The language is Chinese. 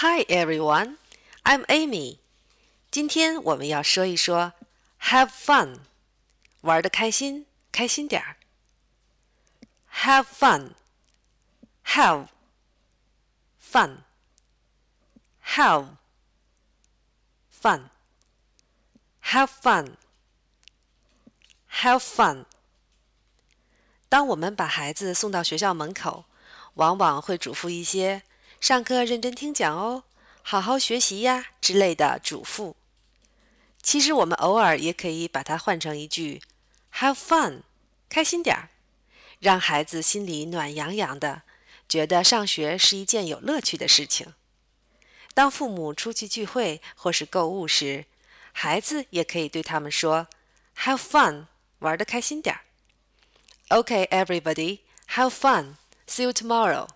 Hi everyone, I'm Amy. 今天我们要说一说 have fun，玩的开心，开心点儿。Have fun, have fun, have fun, have fun, have fun. 当我们把孩子送到学校门口，往往会嘱咐一些“ 上课认真听讲哦，好好学习呀”之类的嘱咐。其实我们偶尔也可以把它换成一句 “have fun”，开心点儿，让孩子心里暖洋洋的，觉得上学是一件有乐趣的事情。当父母出去聚会或是购物时，孩子也可以对他们说 “have fun”，玩的开心点儿。OK，everybody，have fun. See you tomorrow.